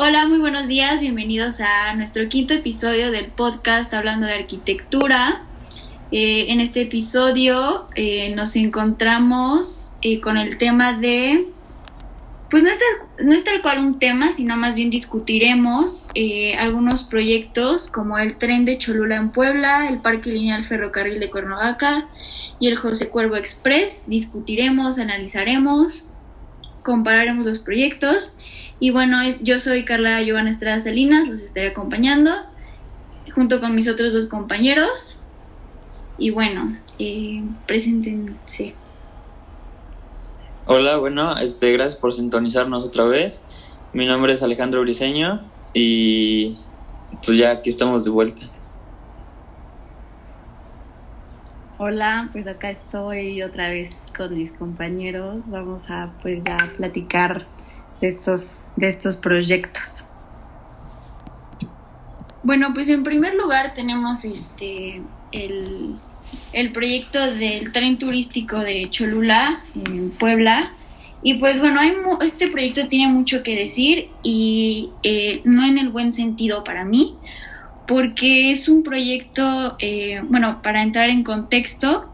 Hola, muy buenos días, bienvenidos a nuestro quinto episodio del podcast Hablando de Arquitectura. Eh, en este episodio eh, nos encontramos eh, con el tema de, pues no es, tal, no es tal cual un tema, sino más bien discutiremos algunos proyectos como el tren de Cholula en Puebla, el Parque Lineal Ferrocarril de Cuernavaca y el José Cuervo Express. Discutiremos, analizaremos, compararemos los proyectos y bueno, yo soy Carla Giovanna Estrada Salinas, los estaré acompañando junto con mis otros dos compañeros. Y bueno, eh, preséntense. Hola, bueno, este, gracias por sintonizarnos otra vez. Mi nombre es Alejandro Briseño y pues ya aquí estamos de vuelta. Hola, pues acá estoy otra vez con mis compañeros. Vamos a pues ya platicar de estos, de estos proyectos? Bueno, pues en primer lugar tenemos este el, el proyecto del tren turístico de Cholula en Puebla. Y pues bueno, hay este proyecto tiene mucho que decir y eh, no en el buen sentido para mí, porque es un proyecto, eh, bueno, para entrar en contexto,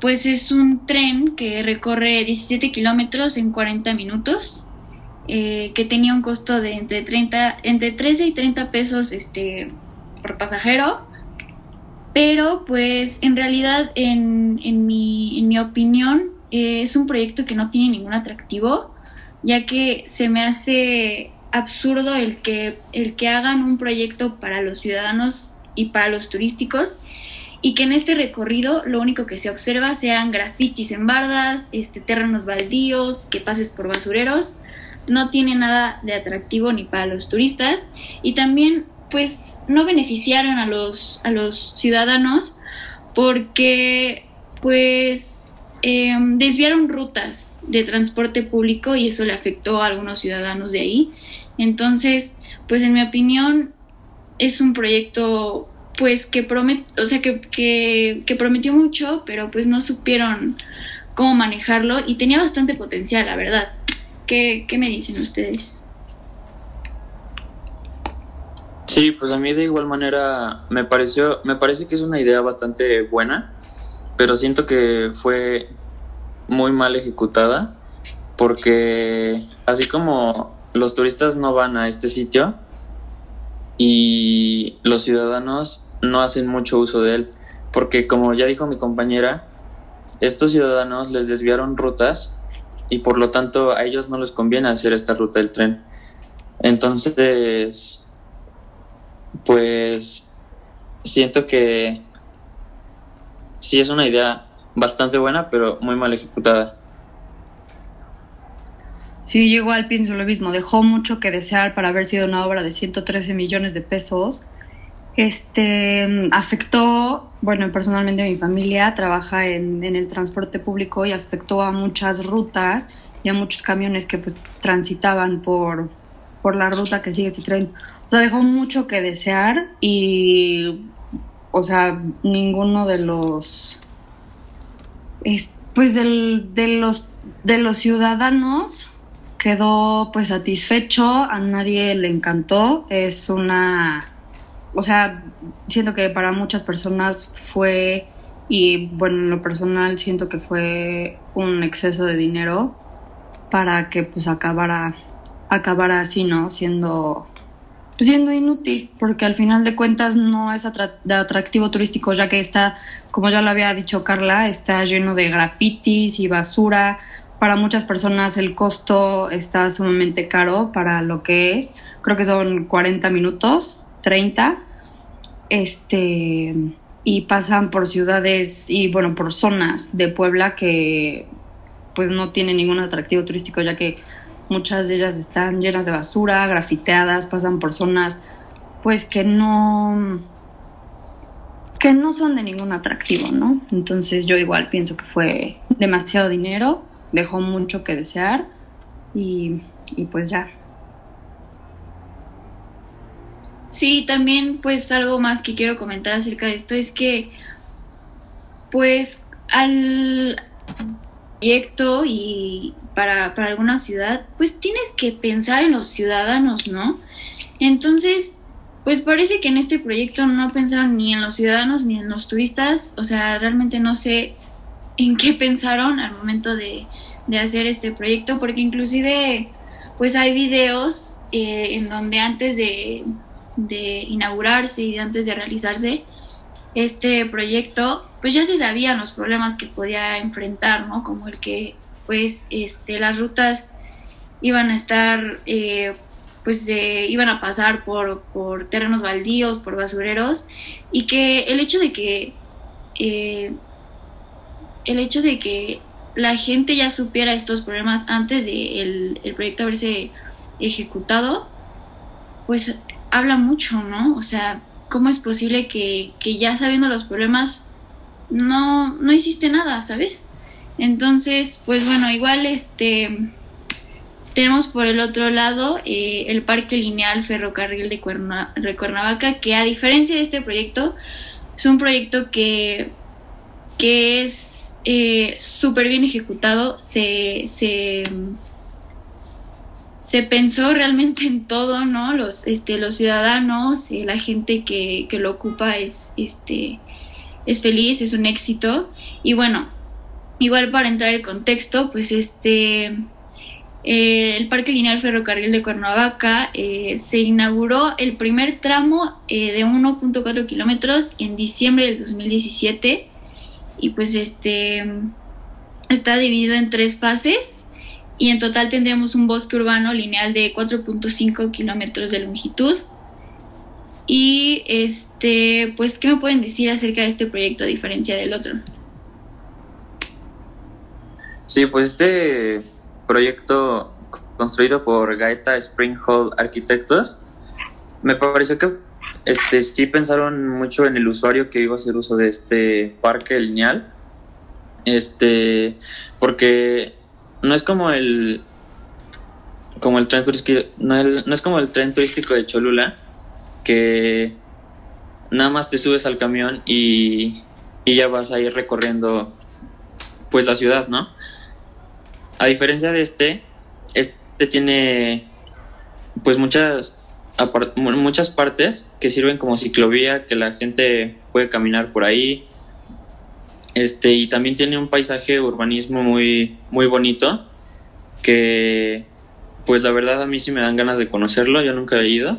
pues es un tren que recorre 17 kilómetros en 40 minutos eh, que tenía un costo de entre 30, entre 13 y 30 pesos este, por pasajero, pero pues en realidad en, en, mi, en mi opinión eh, es un proyecto que no tiene ningún atractivo, ya que se me hace absurdo el que, el que hagan un proyecto para los ciudadanos y para los turísticos y que en este recorrido lo único que se observa sean grafitis en bardas, este, terrenos baldíos, que pases por basureros no tiene nada de atractivo ni para los turistas y también pues no beneficiaron a los, a los ciudadanos porque pues em, desviaron rutas de transporte público y eso le afectó a algunos ciudadanos de ahí. Entonces, pues en mi opinión es un proyecto pues que o sea que, que prometió mucho, pero pues no supieron cómo manejarlo y tenía bastante potencial, la verdad. ¿Qué, me dicen ustedes? Sí, pues a mí de igual manera me pareció, me parece que es una idea bastante buena, pero siento que fue muy mal ejecutada porque así como los turistas no van a este sitio y los ciudadanos no hacen mucho uso de él, porque como ya dijo mi compañera, estos ciudadanos les desviaron rutas y por lo tanto a ellos no les conviene hacer esta ruta del tren. Entonces, pues siento que sí es una idea bastante buena, pero muy mal ejecutada. Sí, igual pienso lo mismo. Dejó mucho que desear para haber sido una obra de 113 millones de pesos este, afectó, bueno, personalmente mi familia trabaja en, el transporte público y afectó a muchas rutas y a muchos camiones que pues transitaban por, por la ruta que sigue este tren. O sea, dejó mucho que desear y, o sea, ninguno de los, pues de los, de los ciudadanos quedó pues satisfecho, a nadie le encantó, es una o sea, siento que para muchas personas fue, y bueno, en lo personal siento que fue un exceso de dinero para que pues acabara, acabara así, ¿no? Siendo, siendo inútil, porque al final de cuentas no es de atractivo turístico, ya que está, como ya lo había dicho Carla, está lleno de grafitis y basura. Para muchas personas el costo está sumamente caro para lo que es. Creo que son 40 minutos 30, este, y pasan por ciudades y bueno, por zonas de Puebla que pues no tienen ningún atractivo turístico, ya que muchas de ellas están llenas de basura, grafiteadas, pasan por zonas pues que no que no son de ningún atractivo, ¿no? Entonces yo igual pienso que fue demasiado dinero, dejó mucho que desear y, y pues ya, Sí, también pues algo más que quiero comentar acerca de esto es que pues al proyecto y para, para alguna ciudad, pues tienes que pensar en los ciudadanos, ¿no? Entonces, pues parece que en este proyecto no pensaron ni en los ciudadanos ni en los turistas, o sea, realmente no sé en qué pensaron al momento de, de hacer este proyecto, porque inclusive pues hay videos eh, en donde antes de, de inaugurarse y antes de realizarse este proyecto, pues ya se sabían los problemas que podía enfrentar, ¿no? Como el que pues este, las rutas iban a estar, eh, pues eh, iban a pasar por, por terrenos baldíos, por basureros, y que el hecho de que el hecho de que la gente ya supiera estos problemas antes de el, proyecto haberse ejecutado, pues habla mucho, ¿no? O sea, ¿cómo es posible que, que ya sabiendo los problemas no, no hiciste nada, ¿sabes? Entonces, pues bueno, igual este tenemos por el otro lado eh, el Parque Lineal Ferrocarril de, de, Cuernavaca, que a diferencia de este proyecto, es un proyecto que, que es eh, súper bien ejecutado, se, se, se, pensó realmente en todo, ¿no? Los, este, los ciudadanos, eh, la gente que, que, lo ocupa es, este, es feliz, es un éxito. Y bueno, igual para entrar en contexto, pues este... Eh, el Parque Lineal Ferrocarril de Cuernavaca eh, se inauguró el primer tramo de 1.4 kilómetros en diciembre del 2017 y pues este está dividido en tres fases y en total tendremos un bosque urbano lineal de 4.5 kilómetros de longitud. Y este, pues, ¿qué me pueden decir acerca de este proyecto a diferencia del otro? Sí, pues este proyecto construido por Gaeta Spring Hall Arquitectos, me pareció que este, sí pensaron mucho en el usuario que iba a hacer uso de este parque lineal. Este, porque no es como el como el tren turístico, no, es como el tren turístico de Cholula, que nada más te subes al camión y, y ya vas a ir recorriendo pues la ciudad, ¿no? A diferencia de este, este tiene pues muchas muchas partes que sirven como ciclovía, que la gente puede caminar por ahí. Este, y también tiene un paisaje urbanismo muy, muy bonito, que pues la verdad a mí sí me dan ganas de conocerlo, yo nunca he ido,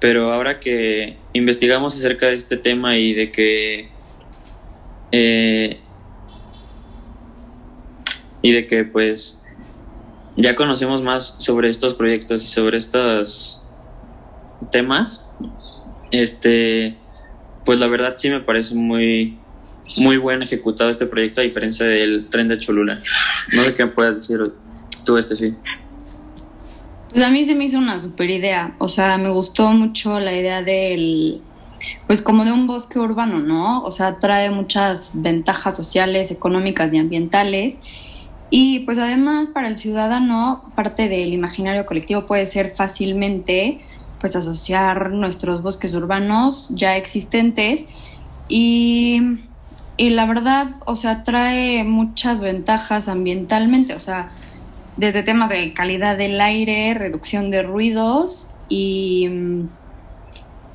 pero ahora que investigamos acerca de este tema y de que eh, y de que pues ya conocemos más sobre estos proyectos y sobre estas temas, este, pues la verdad sí me parece muy, muy buen ejecutado este proyecto a diferencia del tren de Cholula. No sé qué puedas decir tú, este sí. Pues a mí se me hizo una super idea, o sea, me gustó mucho la idea del, pues como de un bosque urbano, ¿no? O sea, trae muchas ventajas sociales, económicas y ambientales. Y pues además para el ciudadano, parte del imaginario colectivo puede ser fácilmente pues asociar nuestros bosques urbanos ya existentes y, y, la verdad, o sea, trae muchas ventajas ambientalmente, o sea, desde temas de calidad del aire, reducción de ruidos y,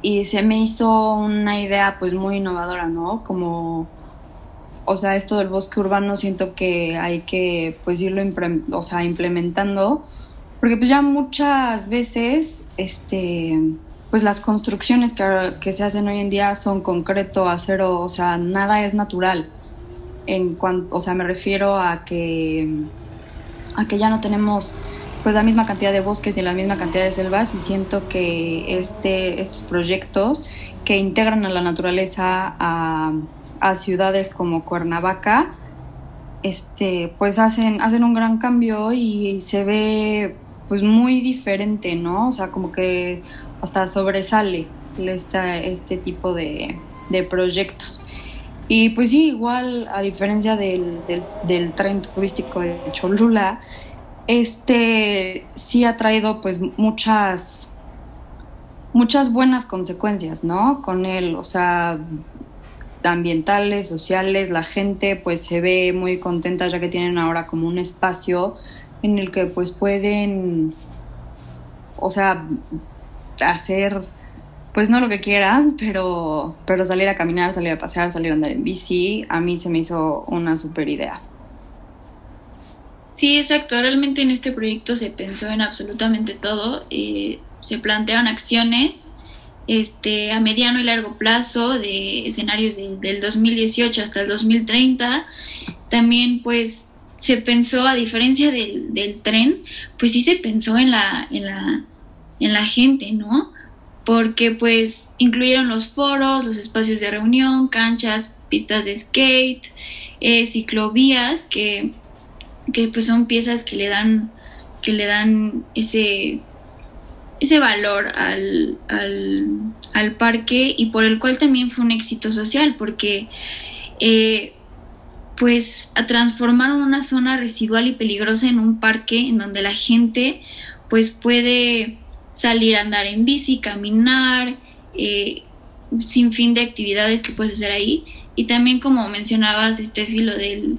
y se me hizo una idea pues muy innovadora, ¿no? Como, o sea, esto del bosque urbano siento que hay que pues irlo o sea, implementando porque pues ya muchas veces, este, pues las construcciones que, que se hacen hoy en día son concreto, acero, o sea, nada es natural. En cuanto, o sea, me refiero a que, a que ya no tenemos pues la misma cantidad de bosques ni la misma cantidad de selvas y siento que este, estos proyectos que integran a la naturaleza a, a ciudades como Cuernavaca, este, pues hacen, hacen un gran cambio y se ve pues muy diferente, ¿no? O sea, como que hasta sobresale este, tipo de, proyectos. Y pues sí, igual a diferencia del, del, tren turístico de Cholula, este sí ha traído pues muchas muchas buenas consecuencias, ¿no? Con él, o sea, ambientales, sociales, la gente pues se ve muy contenta ya que tienen ahora como un espacio en el que pues pueden, o sea, hacer pues no lo que quieran, pero, pero salir a caminar, salir a pasear, salir a andar en bici, a mí se me hizo una super idea. Sí, exacto. Realmente en este proyecto se pensó en absolutamente todo. Eh, se plantearon acciones este, a mediano y largo plazo de escenarios del 2018 hasta el 2030. También pues se pensó, a diferencia del, tren, pues sí se pensó en la, en la gente, ¿no? Porque pues incluyeron los foros, los espacios de reunión, canchas, pistas de skate, eh, ciclovías, que que pues son piezas que le dan, que le dan ese, ese valor al, al, parque y por el cual también fue un éxito social, porque eh, pues transformaron una zona residual y peligrosa en un parque en donde la gente pues puede salir a andar en bici, caminar, eh, sin fin de actividades que puedes hacer ahí. Y también como mencionabas, este filo del,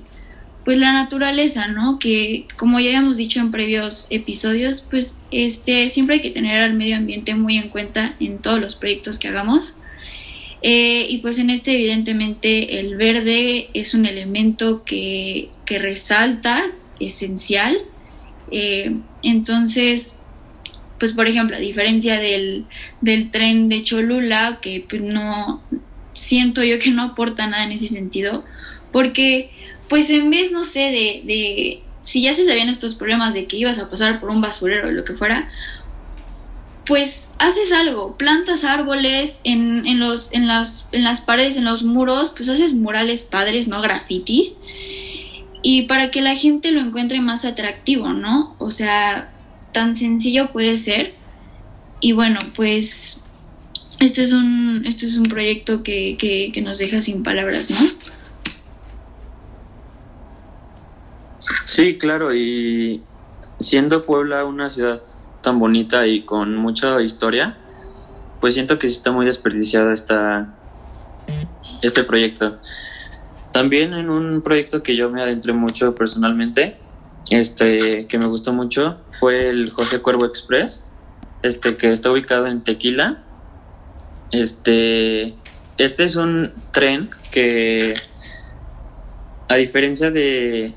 pues la naturaleza, ¿no? Que como ya habíamos dicho en previos episodios, pues este siempre hay que tener al medio ambiente muy en cuenta en todos los proyectos que hagamos. Eh, y pues en este evidentemente el verde es un elemento que, que resalta, esencial. Eh, entonces, pues por ejemplo, a diferencia del, del tren de Cholula, que pues no siento yo que no aporta nada en ese sentido, porque pues en vez, no sé, de, de si ya se sabían estos problemas de que ibas a pasar por un basurero o lo que fuera, pues haces algo, plantas árboles en, en, los, en, las, en las paredes, en los muros, pues haces murales padres, no grafitis, y para que la gente lo encuentre más atractivo, ¿no? O sea, tan sencillo puede ser. Y bueno, pues este es un, este es un proyecto que, que, nos deja sin palabras, ¿no? Sí, claro, y siendo Puebla una ciudad tan bonita y con mucha historia, pues siento que está muy desperdiciada esta, este proyecto. También en un proyecto que yo me adentré mucho personalmente, este, que me gustó mucho, fue el José Cuervo Express, este, que está ubicado en Tequila. Este, este es un tren que, a diferencia de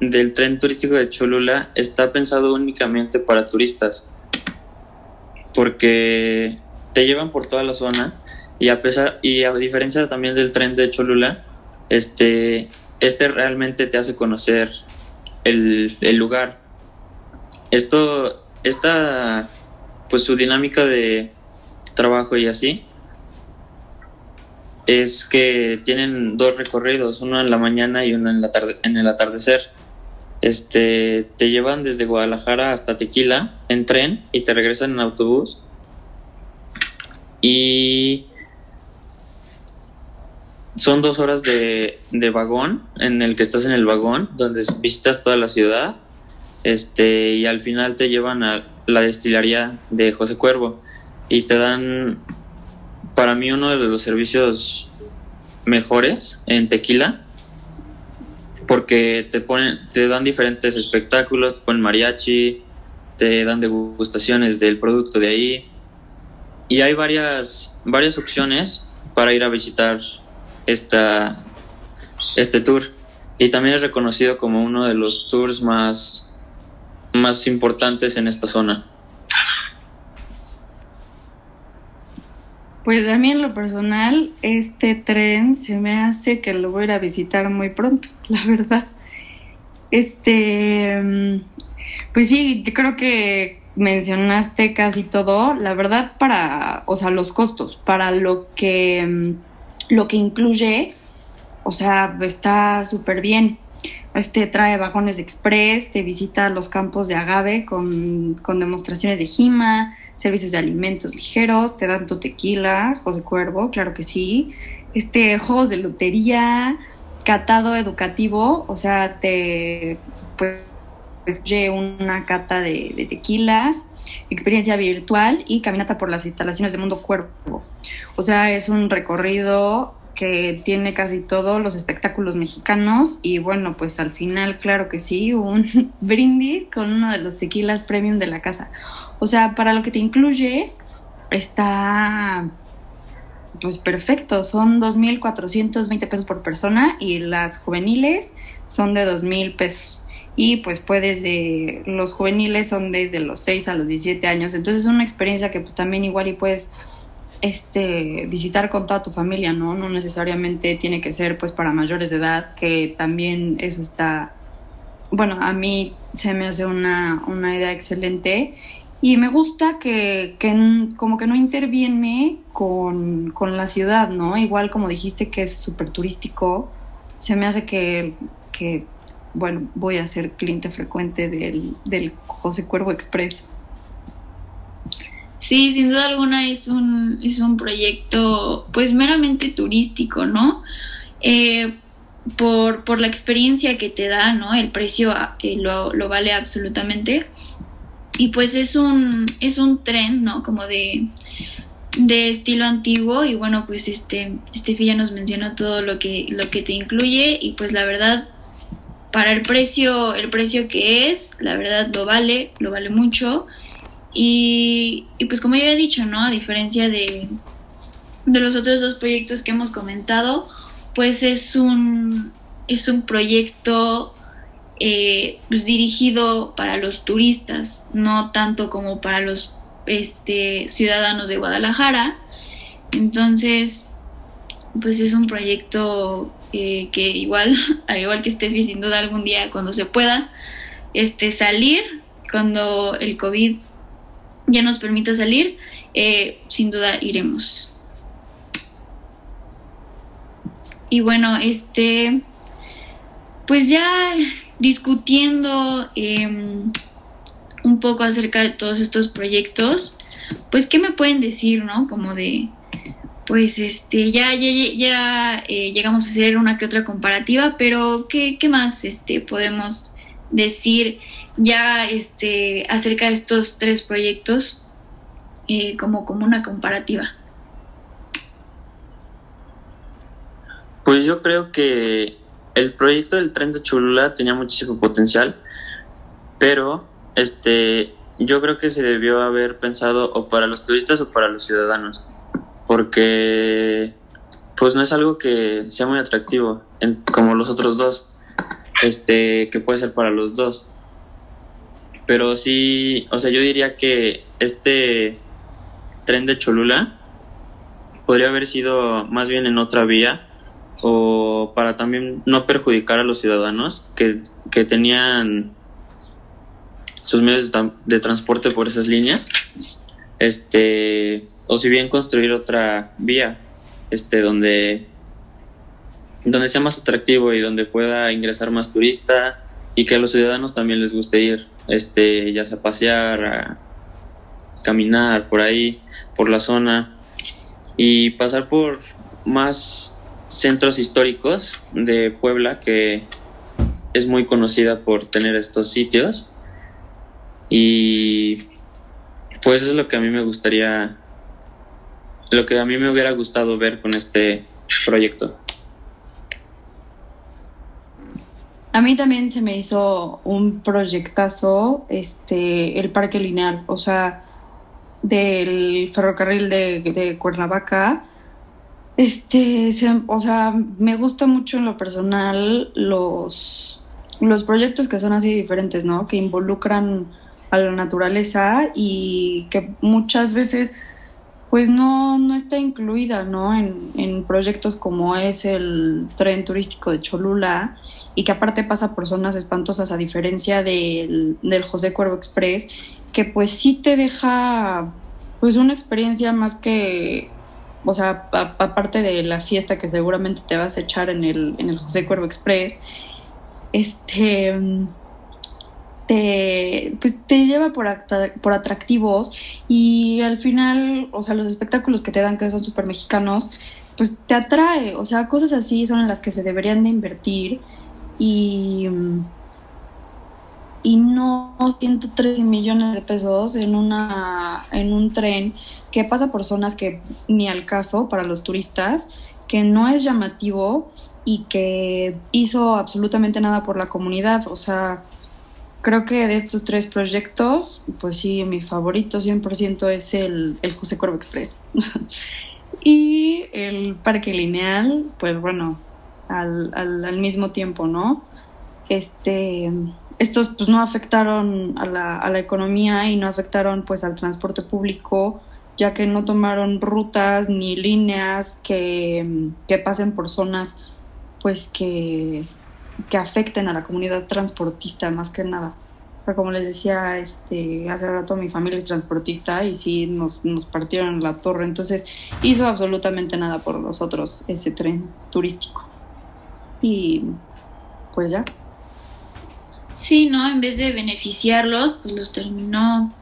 del tren turístico de Cholula está pensado únicamente para turistas, porque te llevan por toda la zona y a pesar y a diferencia también del tren de Cholula, este este realmente te hace conocer el, el lugar. Esto esta pues su dinámica de trabajo y así es que tienen dos recorridos, uno en la mañana y uno en la tarde en el atardecer este, te llevan desde Guadalajara hasta Tequila en tren y te regresan en autobús. Y son dos horas de, de, vagón en el que estás en el vagón, donde visitas toda la ciudad. Este, y al final te llevan a la destilería de José Cuervo y te dan, para mí, uno de los servicios mejores en tequila porque te ponen, te dan diferentes espectáculos, te ponen mariachi, te dan degustaciones del producto de ahí y hay varias, varias opciones para ir a visitar esta, este tour y también es reconocido como uno de los tours más, más importantes en esta zona. Pues a mí en lo personal, este tren se me hace que lo voy a ir a visitar muy pronto, la verdad. Este, mm, pues sí, creo que mencionaste casi todo. La verdad, para, o sea, los costos, para lo que, mm, lo que incluye, o sea, está súper bien. Este trae vagones express, te visita los campos de agave con, con demostraciones de gima, servicios de alimentos ligeros, te dan tu tequila, José Cuervo, claro que sí, este, juegos de lotería, catado educativo, o sea, te pues, pues una cata de, tequilas, experiencia virtual y caminata por las instalaciones de Mundo Cuervo. O sea, es un recorrido que tiene casi todos los espectáculos mexicanos y bueno, pues al final, claro que sí, un brindis con uno de los tequilas premium de la casa. O sea, para lo que te incluye, está pues perfecto, son 2.420 pesos por persona y las juveniles son de 2.000 pesos. Y pues puedes de, los juveniles son desde los 6 a los 17 años, entonces es una experiencia que pues también igual y puedes este visitar con toda tu familia, ¿no? No necesariamente tiene que ser pues para mayores de edad, que también eso está, bueno, a mí se me hace una, una idea excelente y me gusta que, que como que no interviene con, con, la ciudad, ¿no? Igual como dijiste que es súper turístico, se me hace que, que, bueno, voy a ser cliente frecuente del, del José Cuervo Express. Sí, sin duda alguna es un, es un proyecto pues meramente turístico, ¿no? Eh, por, por, la experiencia que te da, ¿no? El precio eh, lo, lo, vale absolutamente. Y pues es un, es un tren, ¿no? Como de, de estilo antiguo y bueno, pues este, Estefi ya nos mencionó todo lo que, lo que te incluye y pues la verdad, para el precio, el precio que es, la verdad lo vale, lo vale mucho. Y, pues como ya he dicho, ¿no? A diferencia de, de los otros dos proyectos que hemos comentado, pues es un, es un proyecto eh, pues dirigido para los turistas, no tanto como para los este, ciudadanos de Guadalajara. Entonces, pues es un proyecto eh, que igual, al igual que Steffi, sin duda algún día cuando se pueda este, salir, cuando el COVID ya nos permita salir, eh, sin duda iremos. Y bueno, este, pues ya discutiendo em, un poco acerca de todos estos proyectos, pues qué me pueden decir, ¿no? Como de, pues este, ya, ya, ya eh, llegamos a hacer una que otra comparativa, pero ¿qué, qué más este, podemos decir ya este, acerca de estos tres proyectos eh, como, como una comparativa? Pues yo creo que el proyecto del tren de Cholula tenía muchísimo potencial, pero este, yo creo que se debió haber pensado o para los turistas o para los ciudadanos, porque pues no es algo que sea muy atractivo como los otros dos, este, que puede ser para los dos. Pero sí, o sea, yo diría que este tren de Cholula podría haber sido más bien en otra vía o para también no perjudicar a los ciudadanos que, que tenían sus medios de, transporte por esas líneas, este, o si bien construir otra vía, este, donde, donde sea más atractivo y donde pueda ingresar más turista y que a los ciudadanos también les guste ir, este, ya sea pasear, a caminar por ahí, por la zona y pasar por más centros históricos de Puebla que es muy conocida por tener estos sitios. Y pues es lo que a mí me gustaría lo que a mí me hubiera gustado ver con este proyecto. A mí también se me hizo un proyectazo este el parque lineal, o sea, del ferrocarril de, Cuernavaca este, o sea, me gusta mucho en lo personal los, los proyectos que son así diferentes, ¿no? Que involucran a la naturaleza y que muchas veces pues no, no está incluida, ¿no? En, en proyectos como es el tren turístico de Cholula y que aparte pasa por zonas espantosas a diferencia del, del José Cuervo Express, que pues sí te deja pues una experiencia más que o sea, aparte de la fiesta que seguramente te vas a echar en el, en el José Cuervo Express, este te, pues, te lleva por, por atractivos y al final, o sea, los espectáculos que te dan que son súper mexicanos, pues te atrae, o sea, cosas así son en las que se deberían de invertir y, y no 113 millones de pesos en una en un tren que pasa por zonas que ni al caso para los turistas, que no es llamativo y que hizo absolutamente nada por la comunidad, o sea, creo que de estos tres proyectos, pues sí, mi favorito 100% es el, el José Cuervo Express. y el Parque Lineal, pues bueno, al, al, al mismo tiempo, ¿no? Este estos pues no afectaron a la, a la economía y no afectaron pues al transporte público ya que no tomaron rutas ni líneas que, que pasen por zonas pues que, que, afecten a la comunidad transportista más que nada. Como les decía, este, hace rato mi familia es transportista y sí nos, nos partieron la torre, entonces hizo absolutamente nada por nosotros ese tren turístico. Y pues ya. Sí, ¿no? En vez de beneficiarlos, pues los terminó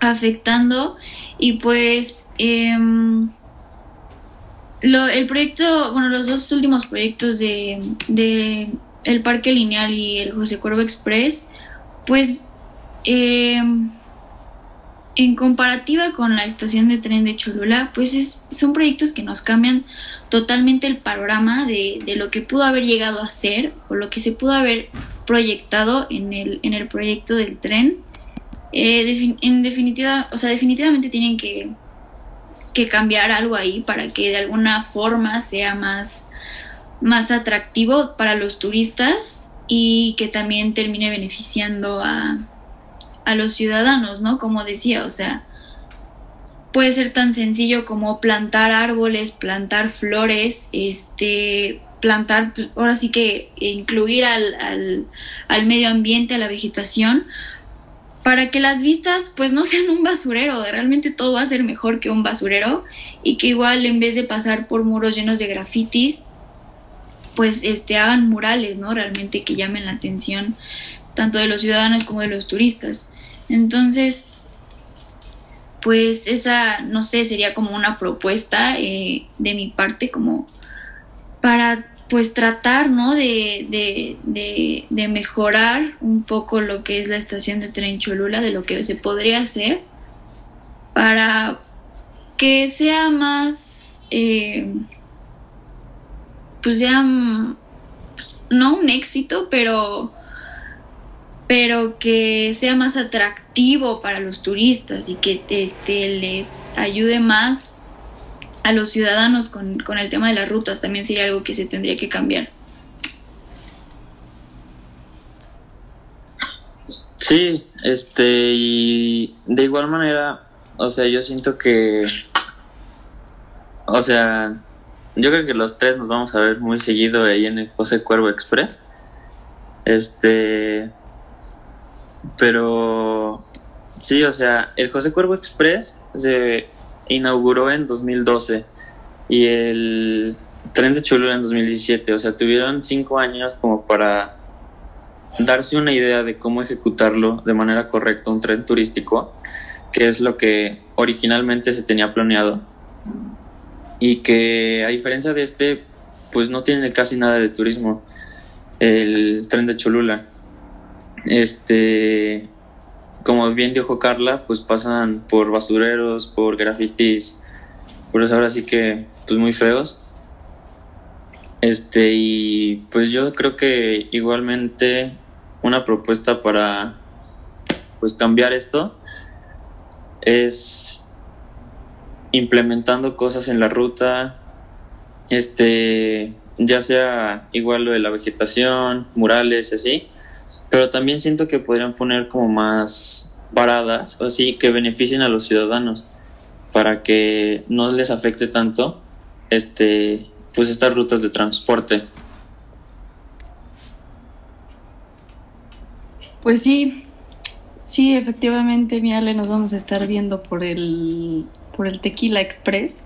afectando y pues eh, el proyecto, bueno, los dos últimos proyectos de el Parque Lineal y el José Cuervo Express, pues eh, en comparativa con la estación de tren de Cholula, pues es, son proyectos que nos cambian totalmente el panorama de, de, lo que pudo haber llegado a ser o lo que se pudo haber proyectado en el, en el proyecto del tren. Eh, en definitiva, o sea, definitivamente tienen que, que cambiar algo ahí para que de alguna forma sea más, más atractivo para los turistas y que también termine beneficiando a, a los ciudadanos, ¿no? Como decía, o sea, puede ser tan sencillo como plantar árboles, plantar flores, este, plantar, pues, ahora sí que incluir al, al, al, medio ambiente, a la vegetación, para que las vistas pues no sean un basurero, realmente todo va a ser mejor que un basurero y que igual en vez de pasar por muros llenos de grafitis, pues este hagan murales, ¿no? Realmente que llamen la atención tanto de los ciudadanos como de los turistas. Entonces, pues esa, no sé, sería como una propuesta eh, de mi parte como para pues tratar, ¿no? De, de, de, mejorar un poco lo que es la estación de tren Cholula, de lo que se podría hacer para que sea más, eh, pues ya, pues, no un éxito, pero, pero que sea más atractivo para los turistas y que este, les ayude más a los ciudadanos con, con el tema de las rutas también sería algo que se tendría que cambiar. Sí, este, y de igual manera, o sea, yo siento que, o sea, yo creo que los tres nos vamos a ver muy seguido ahí en el José Cuervo Express. Este, pero, sí, o sea, el José Cuervo Express se inauguró en 2012 y el tren de Cholula en 2017. O sea, tuvieron cinco años como para darse una idea de cómo ejecutarlo de manera correcta un tren turístico, que es lo que originalmente se tenía planeado. Y que a diferencia de este, pues no tiene casi nada de turismo el tren de Cholula. Este, como bien dijo Carla, pues pasan por basureros, por grafitis, pues ahora sí que, pues muy feos. Este, y pues yo creo que igualmente una propuesta para pues cambiar esto es implementando cosas en la ruta, este, ya sea igual lo de la vegetación, murales, así, pero también siento que podrían poner como más paradas, así que beneficien a los ciudadanos para que no les afecte tanto este pues estas rutas de transporte. Pues sí, sí, efectivamente, le nos vamos a estar viendo por el por el Tequila Express.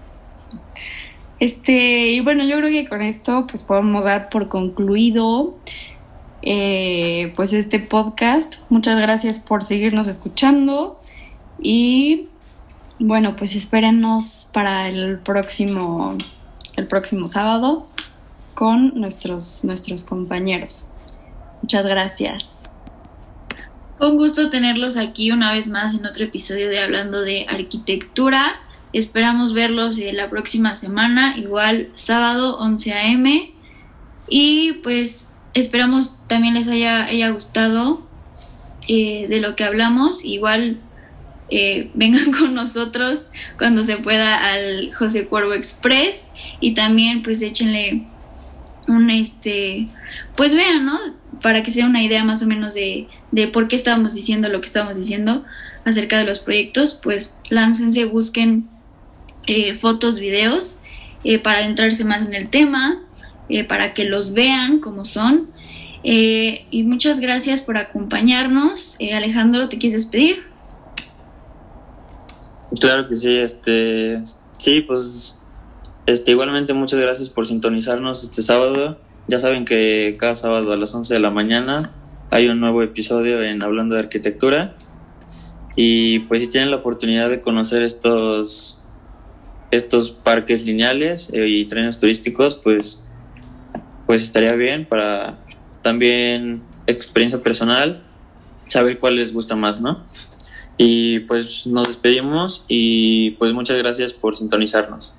Este, y bueno, yo creo que con esto pues podemos dar por concluido eh, pues este podcast. Muchas gracias por seguirnos escuchando y bueno, pues espérenos para el próximo el próximo sábado con nuestros nuestros compañeros. Muchas gracias. Un gusto tenerlos aquí una vez más en otro episodio de Hablando de Arquitectura. Esperamos verlos eh, la próxima semana, igual sábado 11 a.m. Y pues esperamos también les haya, haya gustado eh, de lo que hablamos. Igual eh, vengan con nosotros cuando se pueda al José Cuervo Express y también pues échenle un este pues vean, ¿no? Para que sea una idea más o menos de, de por qué estábamos diciendo lo que estábamos diciendo acerca de los proyectos, pues láncense, busquen eh, fotos, videos eh, para adentrarse más en el tema, eh, para que los vean como son. y muchas gracias por acompañarnos. Alejandro, ¿te quieres despedir? Claro que sí, este, sí, pues, este, igualmente muchas gracias por sintonizarnos este sábado. Ya saben que cada sábado a las 11 de la mañana hay un nuevo episodio en Hablando de Arquitectura. Y pues si tienen la oportunidad de conocer estos, estos parques lineales eh, y trenes turísticos, pues, pues estaría bien para también experiencia personal, saber cuál les gusta más, ¿no? Y pues nos despedimos y pues muchas gracias por sintonizarnos.